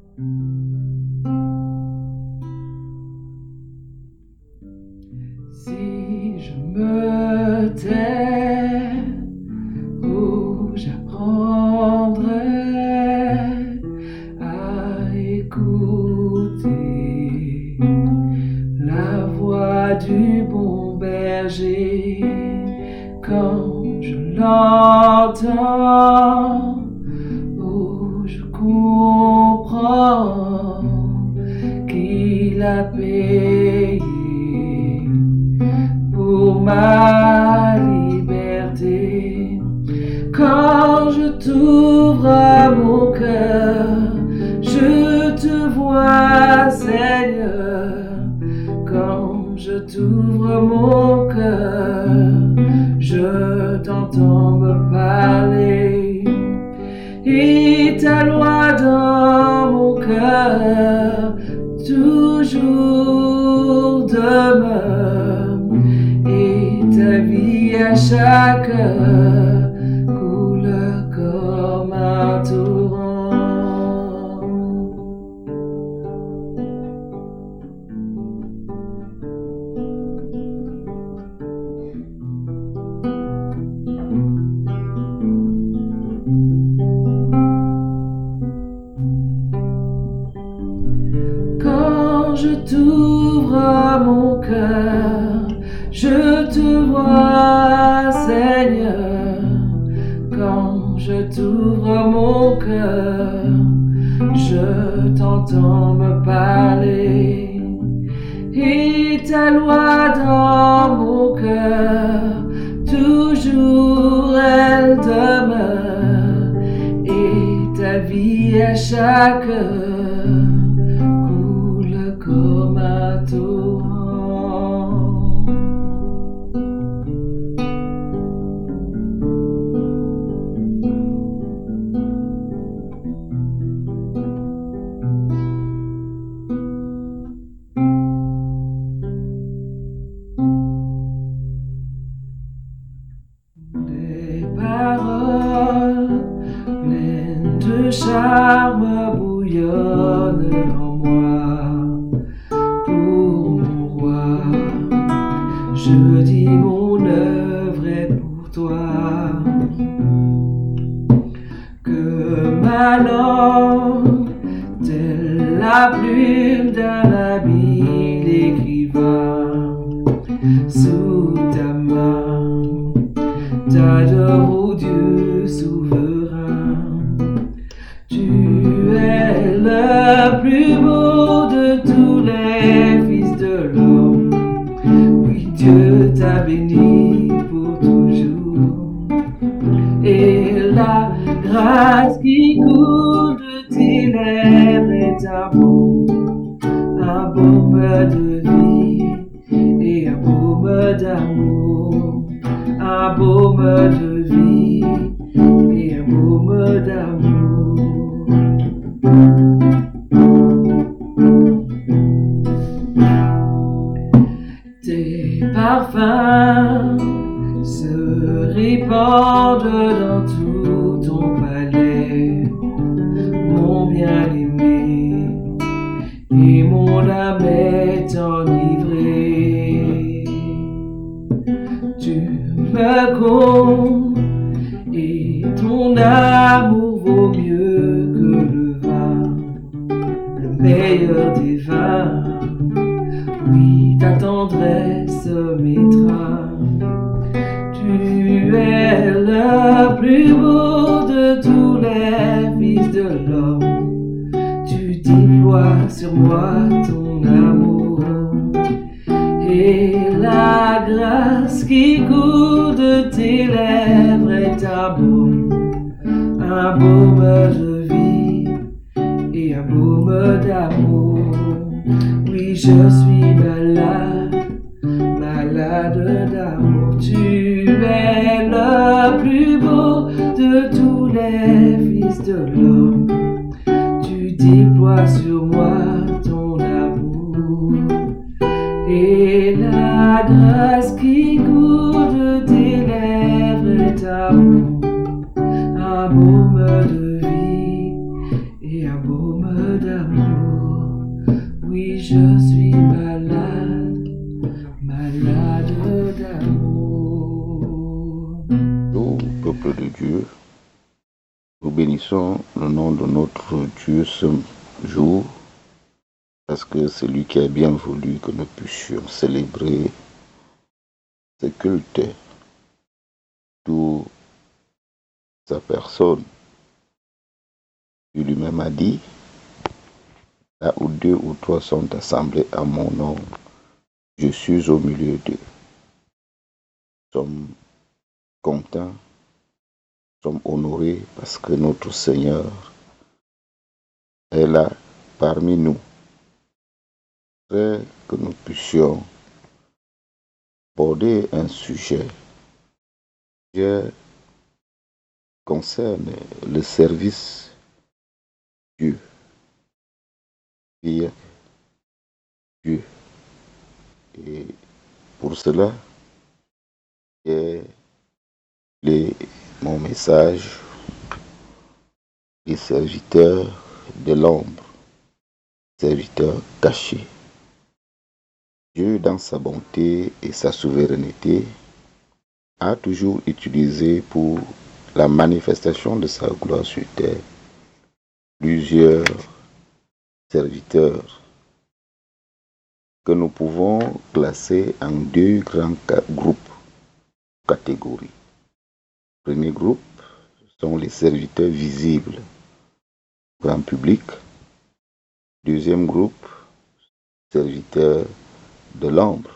Mm-hmm. bersama ordered all to Tu déploies sur moi ton amour et la grâce qui coule de tes lèvres est amour. Un baume de le nom de notre Dieu ce jour parce que c'est lui qui a bien voulu que nous puissions célébrer ce culte, tout sa personne. Il lui-même a dit, là où deux ou trois sont assemblés à mon nom, je suis au milieu d'eux. Nous sommes contents, sommes honorés parce que notre Seigneur est là parmi nous. Que nous puissions aborder un sujet qui concerne le service Dieu. Dieu. Et pour cela, est les, mon message les serviteurs de l'ombre, serviteurs cachés. Dieu, dans sa bonté et sa souveraineté, a toujours utilisé pour la manifestation de sa gloire sur terre plusieurs serviteurs que nous pouvons classer en deux grands groupes, catégories. Premier groupe sont les serviteurs visibles, grand public. Deuxième groupe, serviteurs de l'ombre,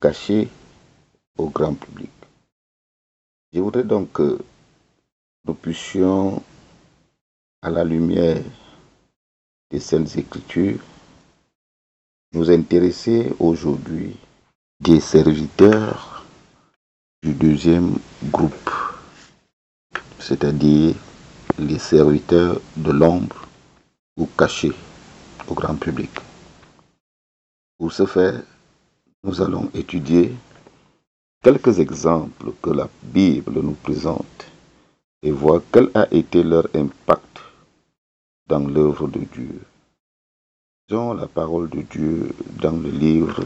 cachés au grand public. Je voudrais donc que nous puissions, à la lumière des Saintes Écritures, nous intéresser aujourd'hui des serviteurs du deuxième groupe, c'est-à-dire les serviteurs de l'ombre ou cachés au grand public. Pour ce faire, nous allons étudier quelques exemples que la Bible nous présente et voir quel a été leur impact dans l'œuvre de Dieu. Lisons la parole de Dieu dans le livre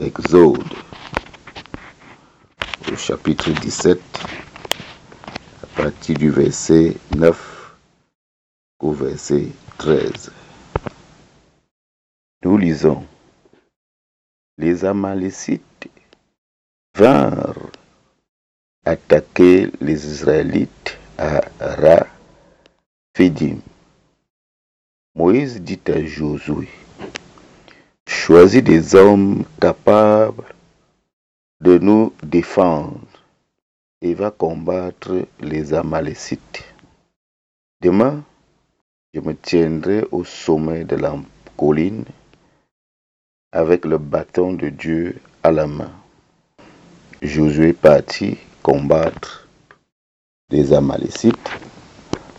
Exode, au chapitre 17, à partir du verset 9 au verset 13. Nous lisons Les Amalécites vinrent attaquer les Israélites à Raphidim. Moïse dit à Josué Choisis des hommes capables de nous défendre et va combattre les Amalécites. Demain, je me tiendrai au sommet de la colline avec le bâton de Dieu à la main. Josué partit combattre les Amalécites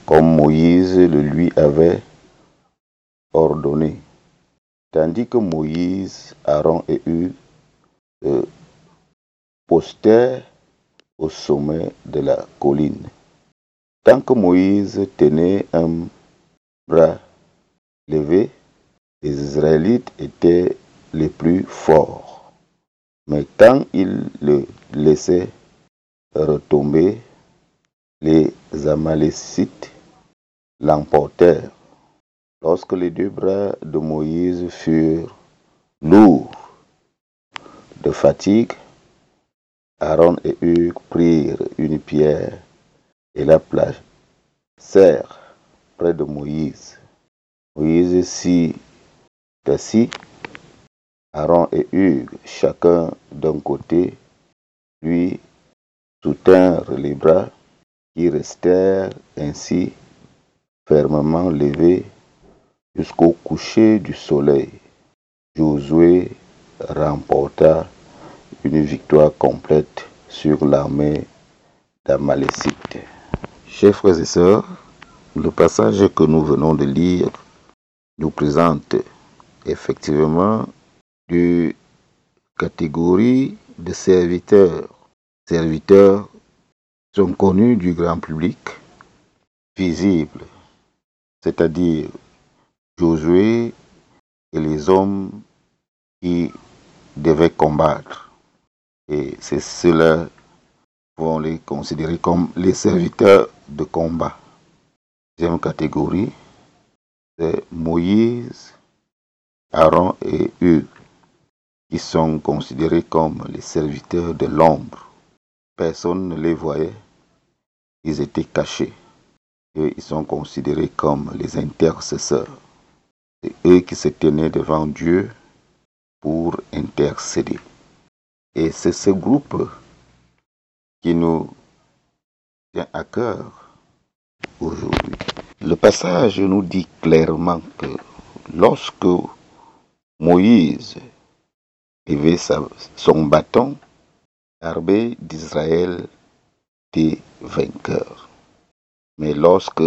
comme Moïse le lui avait ordonné, tandis que Moïse, Aaron et euh, postèrent au sommet de la colline. Tant que Moïse tenait un bras levé, les Israélites étaient les plus forts. Mais quand il le laissait retomber, les Amalécites l'emportèrent. Lorsque les deux bras de Moïse furent lourds de fatigue, Aaron et Hugues prirent une pierre et la placèrent près de Moïse. Moïse s'y assis, Aaron et Hugues, chacun d'un côté, lui soutinrent les bras qui restèrent ainsi fermement levés jusqu'au coucher du soleil. Josué remporta une victoire complète sur l'armée d'Amalécites. Chers frères et sœurs, le passage que nous venons de lire nous présente effectivement deux catégories de serviteurs. Serviteurs sont connus du grand public, visibles, c'est-à-dire Josué et les hommes qui devaient combattre. Et c'est cela vont les considérer comme les serviteurs de combat. Deuxième catégorie, c'est Moïse, Aaron et eux qui sont considérés comme les serviteurs de l'ombre. Personne ne les voyait, ils étaient cachés et ils sont considérés comme les intercesseurs. C'est eux qui se tenaient devant Dieu pour intercéder. Et c'est ce groupe qui nous tient à cœur aujourd'hui. Le passage nous dit clairement que lorsque Moïse avait son bâton, l'armée d'Israël était vainqueur. Mais lorsque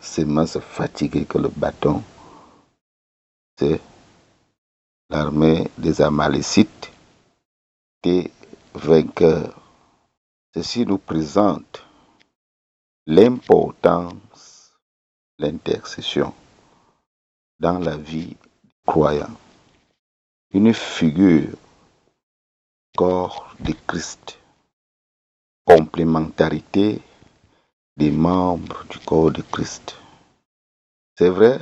ses mains se fatiguaient que le bâton, c'est l'armée des Amalécites était vainqueur. Ceci nous présente l'importance de l'intercession dans la vie croyant. Une figure corps de Christ, complémentarité des membres du corps de Christ. C'est vrai,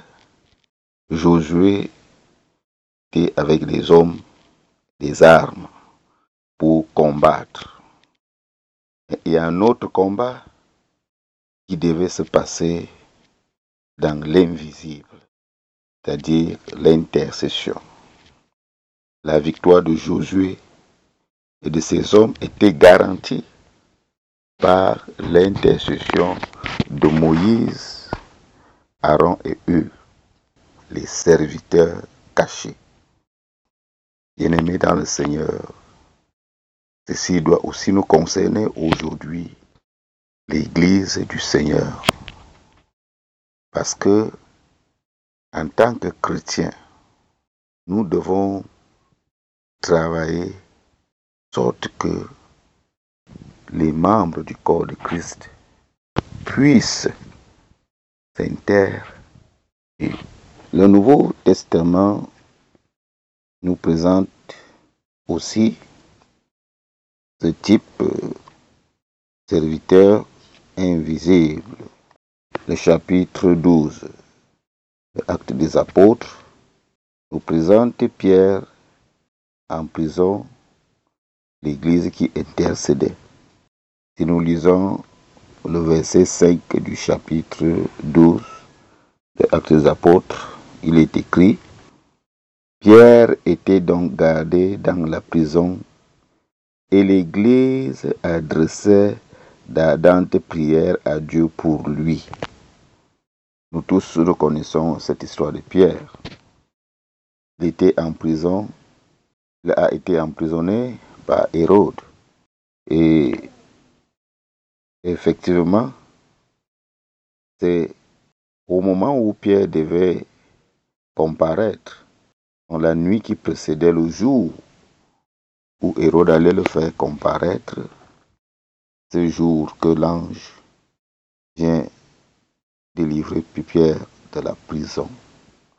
Josué était avec les hommes, des armes pour combattre. Il y a un autre combat qui devait se passer dans l'invisible, c'est-à-dire l'intercession. La victoire de Josué et de ses hommes était garantie par l'intercession de Moïse, Aaron et eux, les serviteurs cachés. Bien-aimés dans le Seigneur, ceci doit aussi nous concerner aujourd'hui, l'Église du Seigneur. Parce que, en tant que chrétiens, nous devons travailler sorte que les membres du corps de Christ puissent s'interroger. Le Nouveau Testament nous présente aussi ce type de serviteur invisible. Le chapitre 12, l'acte des apôtres, nous présente Pierre en prison, l'église qui intercédait. Si nous lisons le verset 5 du chapitre 12 de Actes des Apôtres, il est écrit Pierre était donc gardé dans la prison et l'Église adressait d'ardentes prières à Dieu pour lui. Nous tous reconnaissons cette histoire de Pierre. Il était en prison, il a été emprisonné par Hérode. Et effectivement, c'est au moment où Pierre devait comparaître, dans la nuit qui précédait le jour où Hérode allait le faire comparaître, ce jour que l'ange vient délivrer Pierre de la prison,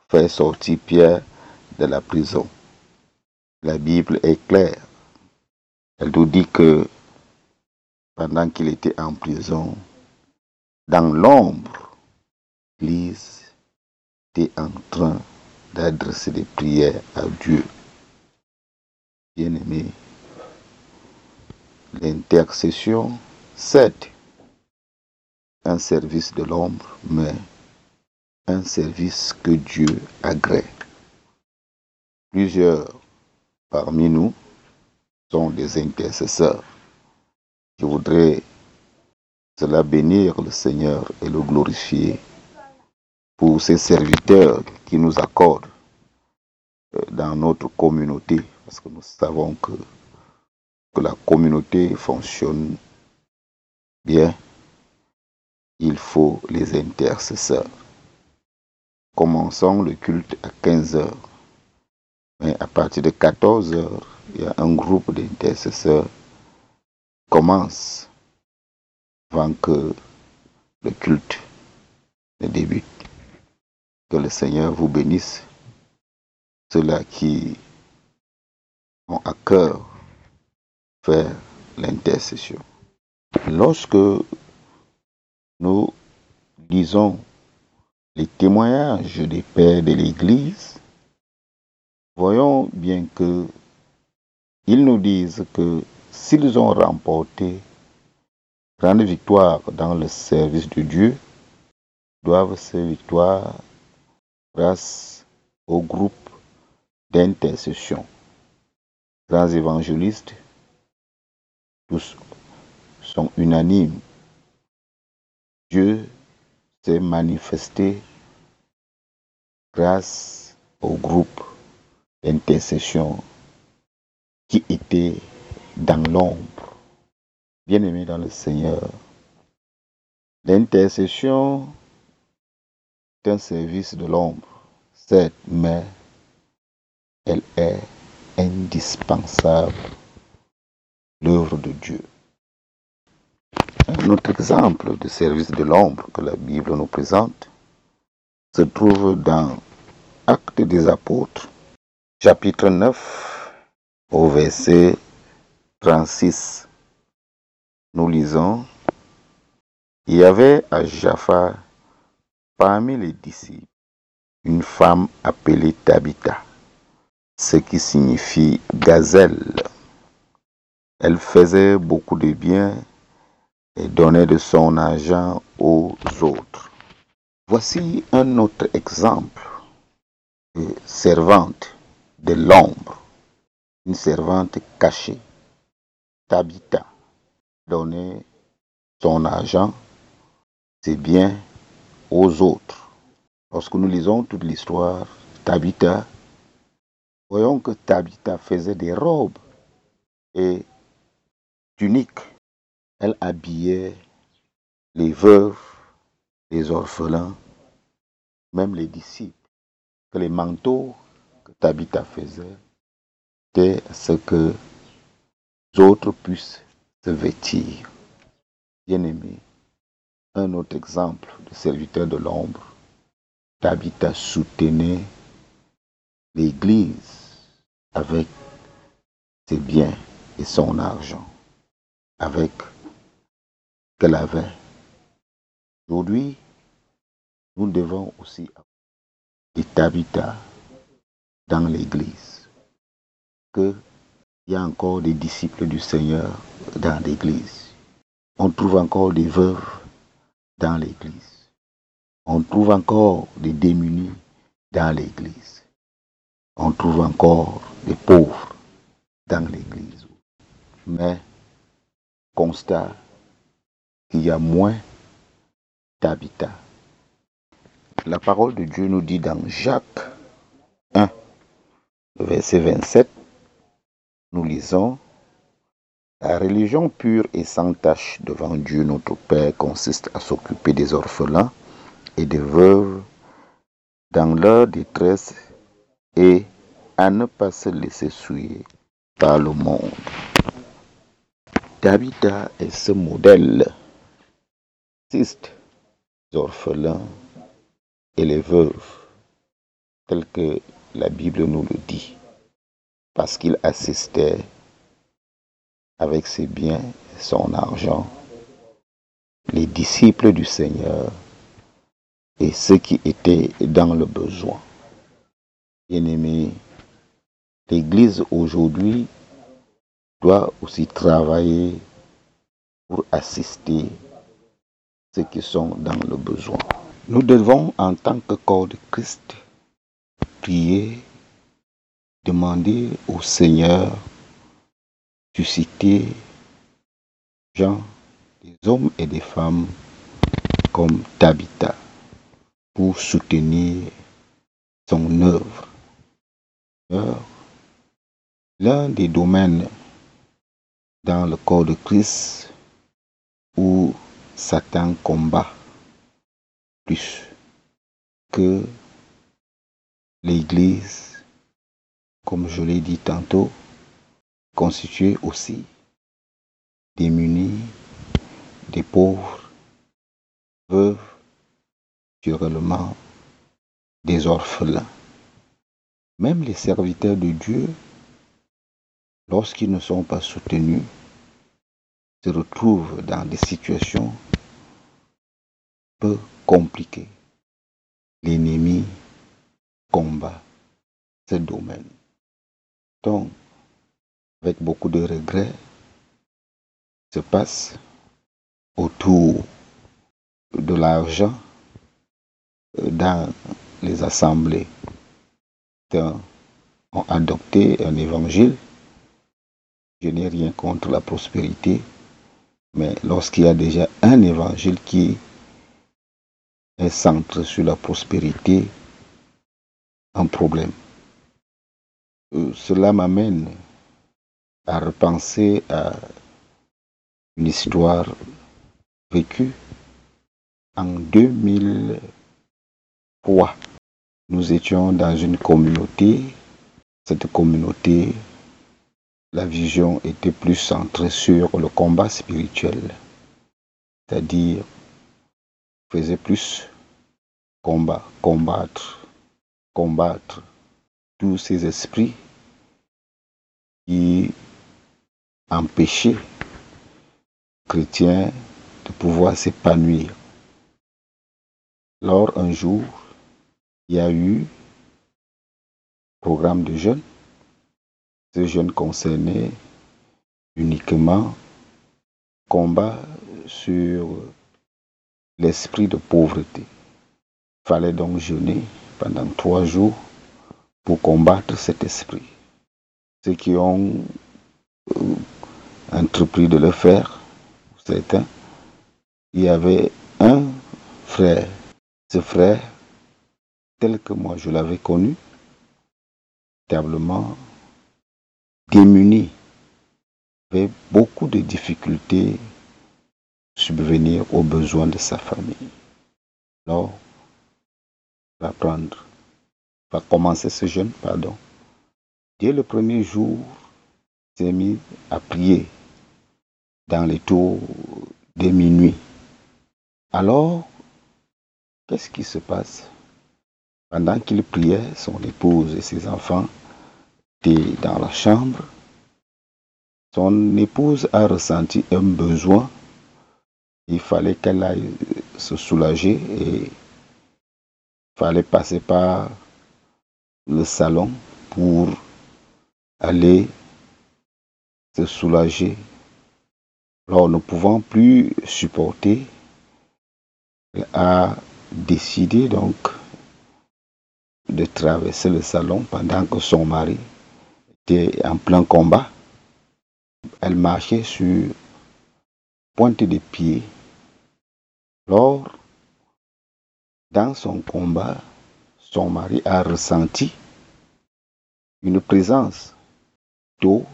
faire sortir Pierre de la prison. La Bible est claire. Elle nous dit que pendant qu'il était en prison, dans l'ombre, l'Église était en train d'adresser des prières à Dieu. Bien-aimé, l'intercession, c'est un service de l'ombre, mais un service que Dieu agrée. Plusieurs parmi nous sont des intercesseurs. Je voudrais cela bénir le Seigneur et le glorifier pour ces serviteurs qui nous accordent dans notre communauté, parce que nous savons que, que la communauté fonctionne bien, il faut les intercesseurs. Commençons le culte à 15 heures. Mais à partir de 14 heures, il y a un groupe d'intercesseurs qui commence avant que le culte ne débute. Que le Seigneur vous bénisse. Ceux-là qui ont à cœur faire l'intercession. Lorsque nous lisons les témoignages des pères de l'Église, voyons bien que ils nous disent que s'ils ont remporté grande victoire dans le service de Dieu, doivent ces victoires grâce au groupe d'intercession. Grands évangélistes, tous sont unanimes. Dieu s'est manifesté grâce au groupe d'intercession qui était dans l'ombre. Bien-aimé dans le Seigneur, l'intercession est un service de l'ombre, certes, mais elle est indispensable, l'œuvre de Dieu. Un autre exemple de service de l'ombre que la Bible nous présente se trouve dans Actes des Apôtres, chapitre 9, au verset 36. Nous lisons, il y avait à Jaffa, parmi les disciples, une femme appelée Tabitha, ce qui signifie gazelle. Elle faisait beaucoup de bien et donnait de son argent aux autres. Voici un autre exemple de servante de l'ombre, une servante cachée. Tabitha donnait son argent, ses biens aux autres. Lorsque nous lisons toute l'histoire, Tabitha, voyons que Tabitha faisait des robes et tuniques elle habillait les veuves, les orphelins, même les disciples. Que les manteaux que Tabitha faisait étaient ce que les autres puissent se vêtir. Bien-aimé, un autre exemple de serviteur de l'ombre, Tabitha soutenait l'Église avec ses biens et son argent, avec qu'elle avait. Aujourd'hui, nous devons aussi avoir dans l'Église. Qu'il y a encore des disciples du Seigneur dans l'Église. On trouve encore des veuves dans l'Église. On trouve encore des démunis dans l'Église. On trouve encore des pauvres dans l'Église. Mais, constat, il y a moins d'habitat. La parole de Dieu nous dit dans Jacques 1, verset 27, nous lisons, La religion pure et sans tache devant Dieu notre Père consiste à s'occuper des orphelins et des veuves dans leur détresse et à ne pas se laisser souiller par le monde. Tabitha est ce modèle les orphelins et les veuves, tel que la Bible nous le dit, parce qu'il assistait avec ses biens, son argent, les disciples du Seigneur et ceux qui étaient dans le besoin. Bien-aimés, l'Église aujourd'hui doit aussi travailler pour assister ceux qui sont dans le besoin. Nous devons, en tant que corps de Christ, prier, demander au Seigneur susciter gens, des hommes et des femmes comme Tabitha pour soutenir son œuvre. L'un des domaines dans le corps de Christ où Satan combat plus que l'Église, comme je l'ai dit tantôt, constituée aussi démunis, des pauvres, veuves, naturellement des orphelins. Même les serviteurs de Dieu, lorsqu'ils ne sont pas soutenus, se retrouvent dans des situations peu compliquées. L'ennemi combat ce domaine. Donc, avec beaucoup de regrets, se passe autour de l'argent dans les assemblées ont adopté un évangile. Je n'ai rien contre la prospérité, mais lorsqu'il y a déjà un évangile qui est centré sur la prospérité, un problème. Euh, cela m'amène à repenser à une histoire vécue en 2003. Nous étions dans une communauté. Cette communauté, la vision était plus centrée sur le combat spirituel, c'est-à-dire faisait plus combat, combattre, combattre tous ces esprits qui empêchaient chrétiens de pouvoir s'épanouir. Lors un jour, il y a eu programme de jeunes. Ces jeunes concernaient uniquement combat sur l'esprit de pauvreté. Il fallait donc jeûner pendant trois jours pour combattre cet esprit. Ceux qui ont euh, entrepris de le faire, certains, il y avait un frère. Ce frère tel que moi je l'avais connu, véritablement démuni, avait beaucoup de difficultés à subvenir aux besoins de sa famille. Alors, va prendre, va commencer ce jeûne, pardon. Dès le premier jour, s'est mis à prier dans les tours de minuit. Alors, qu'est-ce qui se passe? Pendant qu'il priait, son épouse et ses enfants étaient dans la chambre. Son épouse a ressenti un besoin. Il fallait qu'elle aille se soulager et il fallait passer par le salon pour aller se soulager. Alors, ne pouvant plus supporter, elle a décidé donc de traverser le salon pendant que son mari était en plein combat. Elle marchait sur pointe des pieds. Lors, dans son combat, son mari a ressenti une présence d'eau.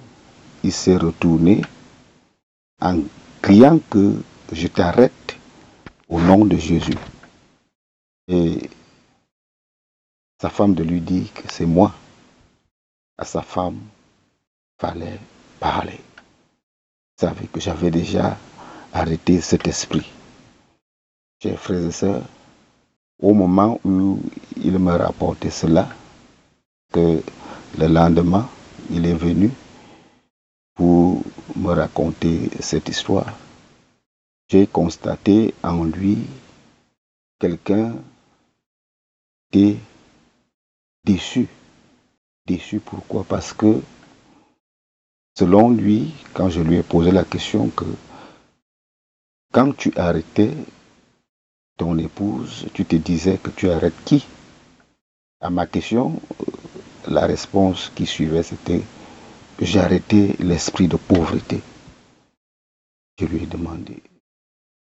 Il s'est retourné en criant que je t'arrête au nom de Jésus. Sa femme de lui dire que c'est moi. À sa femme, fallait parler. Il savait que j'avais déjà arrêté cet esprit. Chers frères et sœurs, au moment où il me rapportait cela, que le lendemain, il est venu pour me raconter cette histoire, j'ai constaté en lui quelqu'un qui déçu. Déçu pourquoi? Parce que selon lui, quand je lui ai posé la question que quand tu arrêtais ton épouse, tu te disais que tu arrêtes qui? À ma question, la réponse qui suivait, c'était arrêté l'esprit de pauvreté. Je lui ai demandé,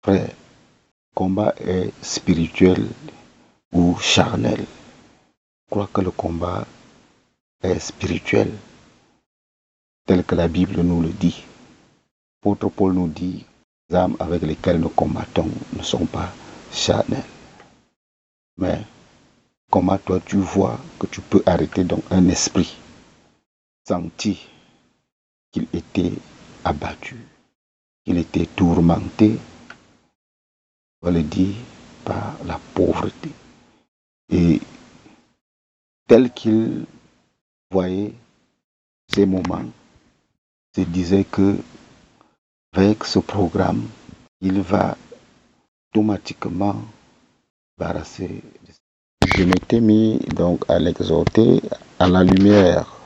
frère, combat est spirituel ou charnel? Crois que le combat est spirituel, tel que la Bible nous le dit. L'apôtre Paul nous dit, les âmes avec lesquelles nous combattons ne sont pas charnelles. Mais comment toi tu vois que tu peux arrêter donc un esprit senti qu'il était abattu, qu'il était tourmenté, on le dit, par la pauvreté. Et tel qu'il voyait ces moments, se disait que avec ce programme, il va automatiquement barrasser. Je m'étais mis donc à l'exhorter à la lumière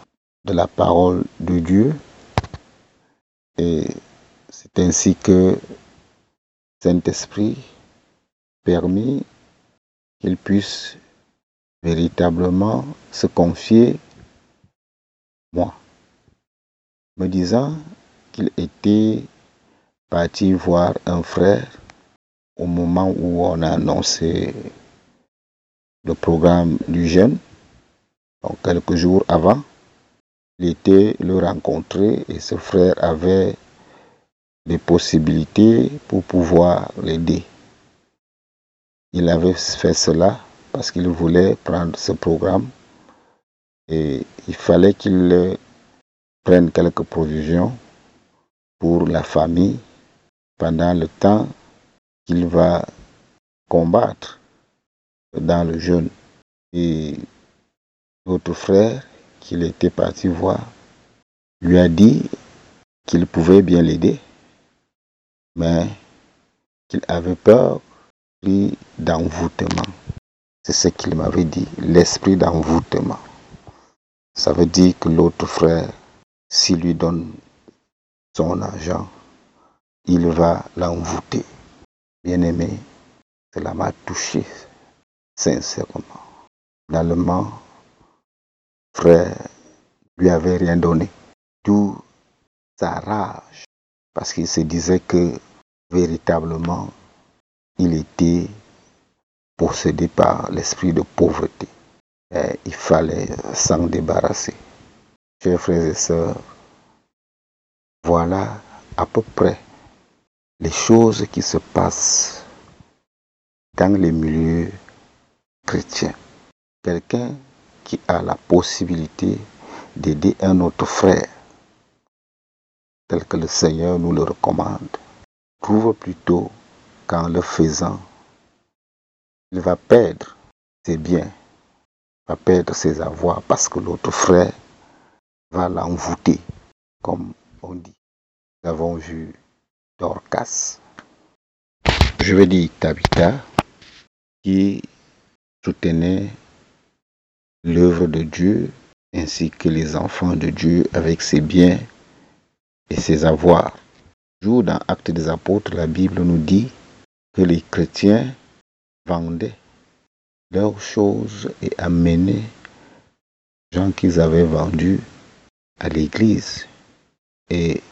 de la parole de Dieu et c'est ainsi que Saint-Esprit permis qu'il puisse véritablement se confier moi, me disant qu'il était parti voir un frère au moment où on a annoncé le programme du jeûne, donc quelques jours avant. Il était le rencontrer et ce frère avait des possibilités pour pouvoir l'aider. Il avait fait cela parce qu'il voulait prendre ce programme et il fallait qu'il prenne quelques provisions pour la famille pendant le temps qu'il va combattre dans le jeûne. Et notre frère qu'il était parti voir lui a dit qu'il pouvait bien l'aider, mais qu'il avait peur d'envoûtement. C'est ce qu'il m'avait dit, l'esprit d'envoûtement. Ça veut dire que l'autre frère, s'il lui donne son argent, il va l'envoûter. Bien-aimé, cela m'a touché sincèrement. Finalement, frère lui avait rien donné. Tout sa rage, parce qu'il se disait que véritablement, il était possédé par l'esprit de pauvreté. Et il fallait s'en débarrasser. Chers frères et sœurs, voilà à peu près les choses qui se passent dans les milieux chrétiens. Quelqu'un qui a la possibilité d'aider un autre frère, tel que le Seigneur nous le recommande, trouve plutôt qu'en le faisant, il va perdre ses biens, va perdre ses avoirs parce que l'autre frère va l'envoûter, comme on dit. Nous avons vu Dorcas, je vais dire Tabitha, qui soutenait l'œuvre de Dieu ainsi que les enfants de Dieu avec ses biens et ses avoirs. Jour dans Actes des Apôtres, la Bible nous dit que les chrétiens vendaient leurs choses et amenaient gens qu'ils avaient vendus à l'église. Et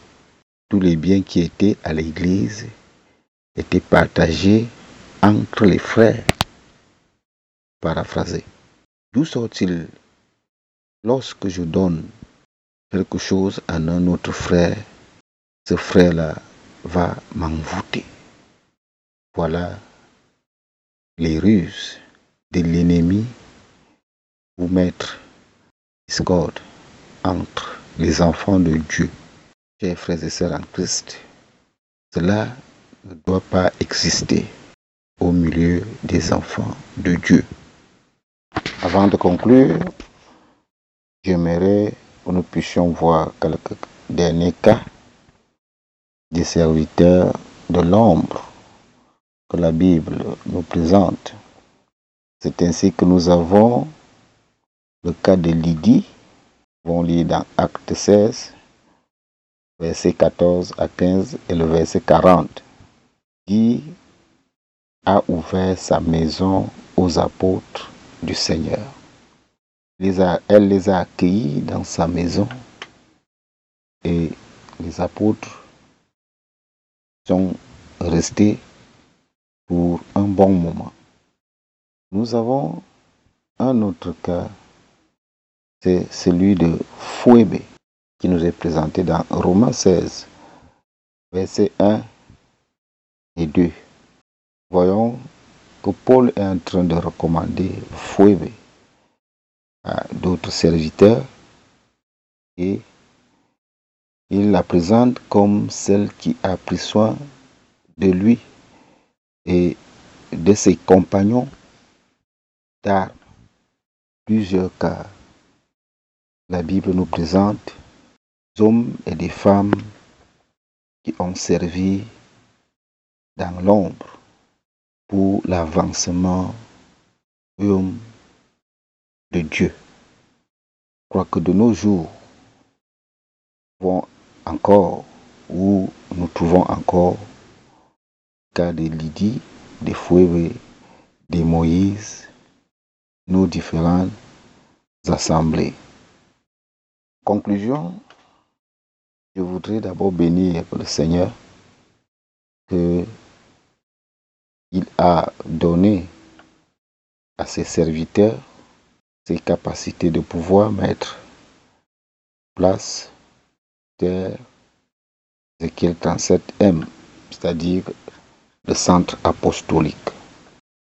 tous les biens qui étaient à l'église étaient partagés entre les frères. Paraphrasé. D'où sort-il lorsque je donne quelque chose à un autre frère, ce frère-là va m'envoûter? Voilà les ruses de l'ennemi pour mettre discorde entre les enfants de Dieu. Chers frères et sœurs en Christ, cela ne doit pas exister au milieu des enfants de Dieu. Avant de conclure, j'aimerais que nous puissions voir quelques derniers cas des serviteurs de l'ombre que la Bible nous présente. C'est ainsi que nous avons le cas de Lydie, on lit dans Acte 16, verset 14 à 15 et le verset 40. Lydie a ouvert sa maison aux apôtres du Seigneur. Elle les a accueillis dans sa maison et les apôtres sont restés pour un bon moment. Nous avons un autre cas, c'est celui de Fouébé, qui nous est présenté dans Romains 16, versets 1 et 2. Voyons que Paul est en train de recommander Fouébé à d'autres serviteurs et il la présente comme celle qui a pris soin de lui et de ses compagnons d'armes plusieurs cas. La Bible nous présente des hommes et des femmes qui ont servi dans l'ombre pour l'avancement de Dieu. Je crois que de nos jours, nous encore, où nous trouvons encore de Lydie, de Fouébé, de Moïse, nos différentes assemblées. Conclusion, je voudrais d'abord bénir le Seigneur que il a donné à ses serviteurs ses capacités de pouvoir mettre place terre Ézéchiel 37M, c'est-à-dire le centre apostolique.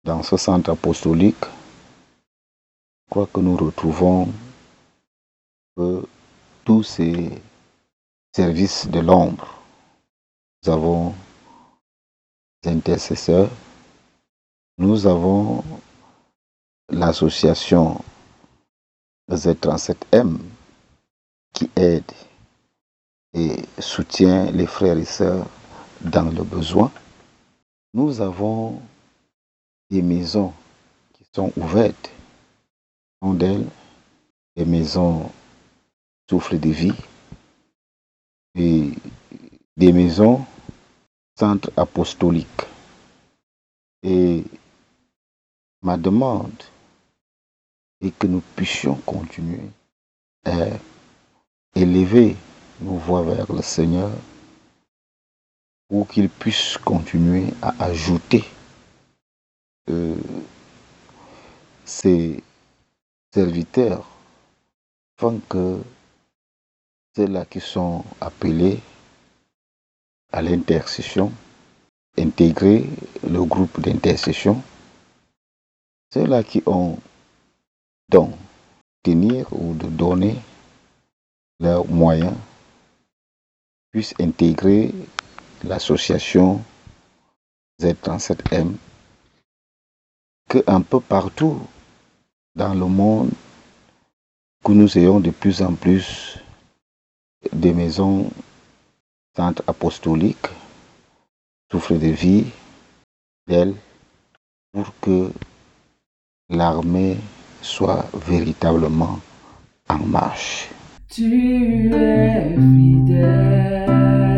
Dans ce centre apostolique, je crois que nous retrouvons tous ces services de l'ombre. Nous avons des intercesseurs, nous avons l'association Z37M qui aide et soutient les frères et sœurs dans le besoin. Nous avons des maisons qui sont ouvertes. Des maisons souffle de vie et des maisons centres apostoliques. Et ma demande est que nous puissions continuer à élever nos voix vers le Seigneur pour qu'il puisse continuer à ajouter euh, ses serviteurs afin que ceux-là qui sont appelés à l'intercession, intégrer le groupe d'intercession, ceux-là qui ont donc tenir ou de donner leurs moyens puissent intégrer l'association Z37M, que un peu partout dans le monde, que nous ayons de plus en plus des maisons centres apostoliques, souffle de vie d'elle, pour que l'armée soit véritablement en marche. Tu es fidèle,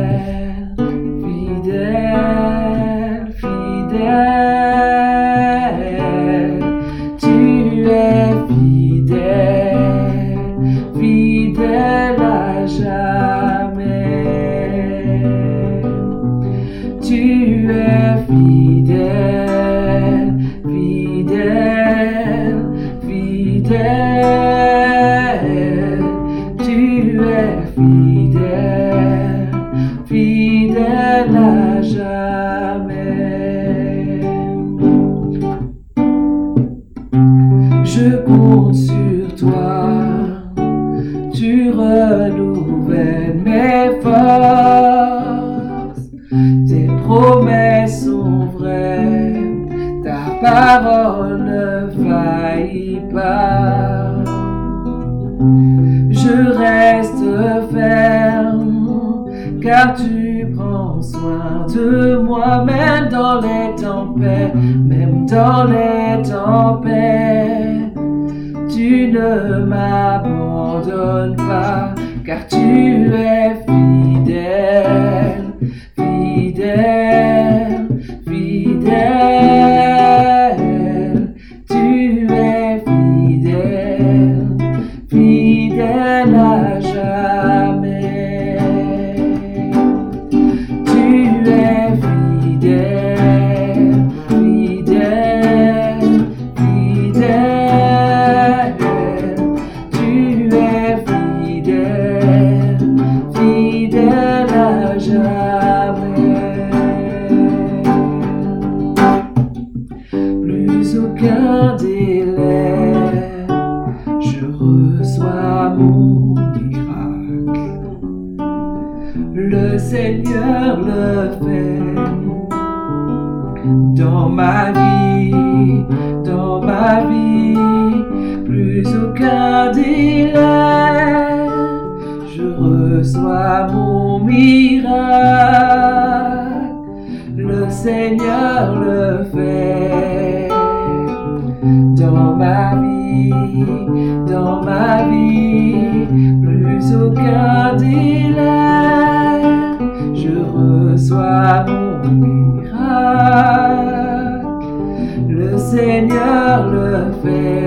le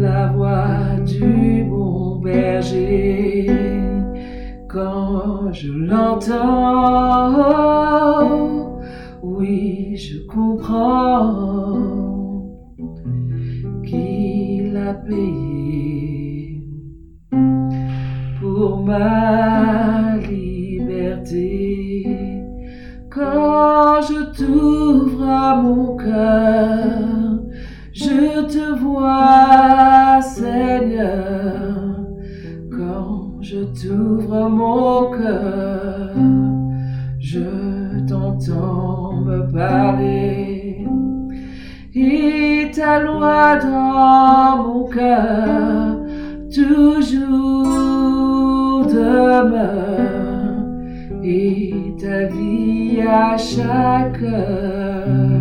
la voix du bon berger quand je l'entends. Oui, je comprends qu'il a payé pour ma liberté. Quand je t'ouvre à mon cœur, je te vois, Seigneur. Quand je t'ouvre mon cœur, je t'entends me parler. Et ta loi dans mon cœur toujours demeure. Et ta vie à chaque heure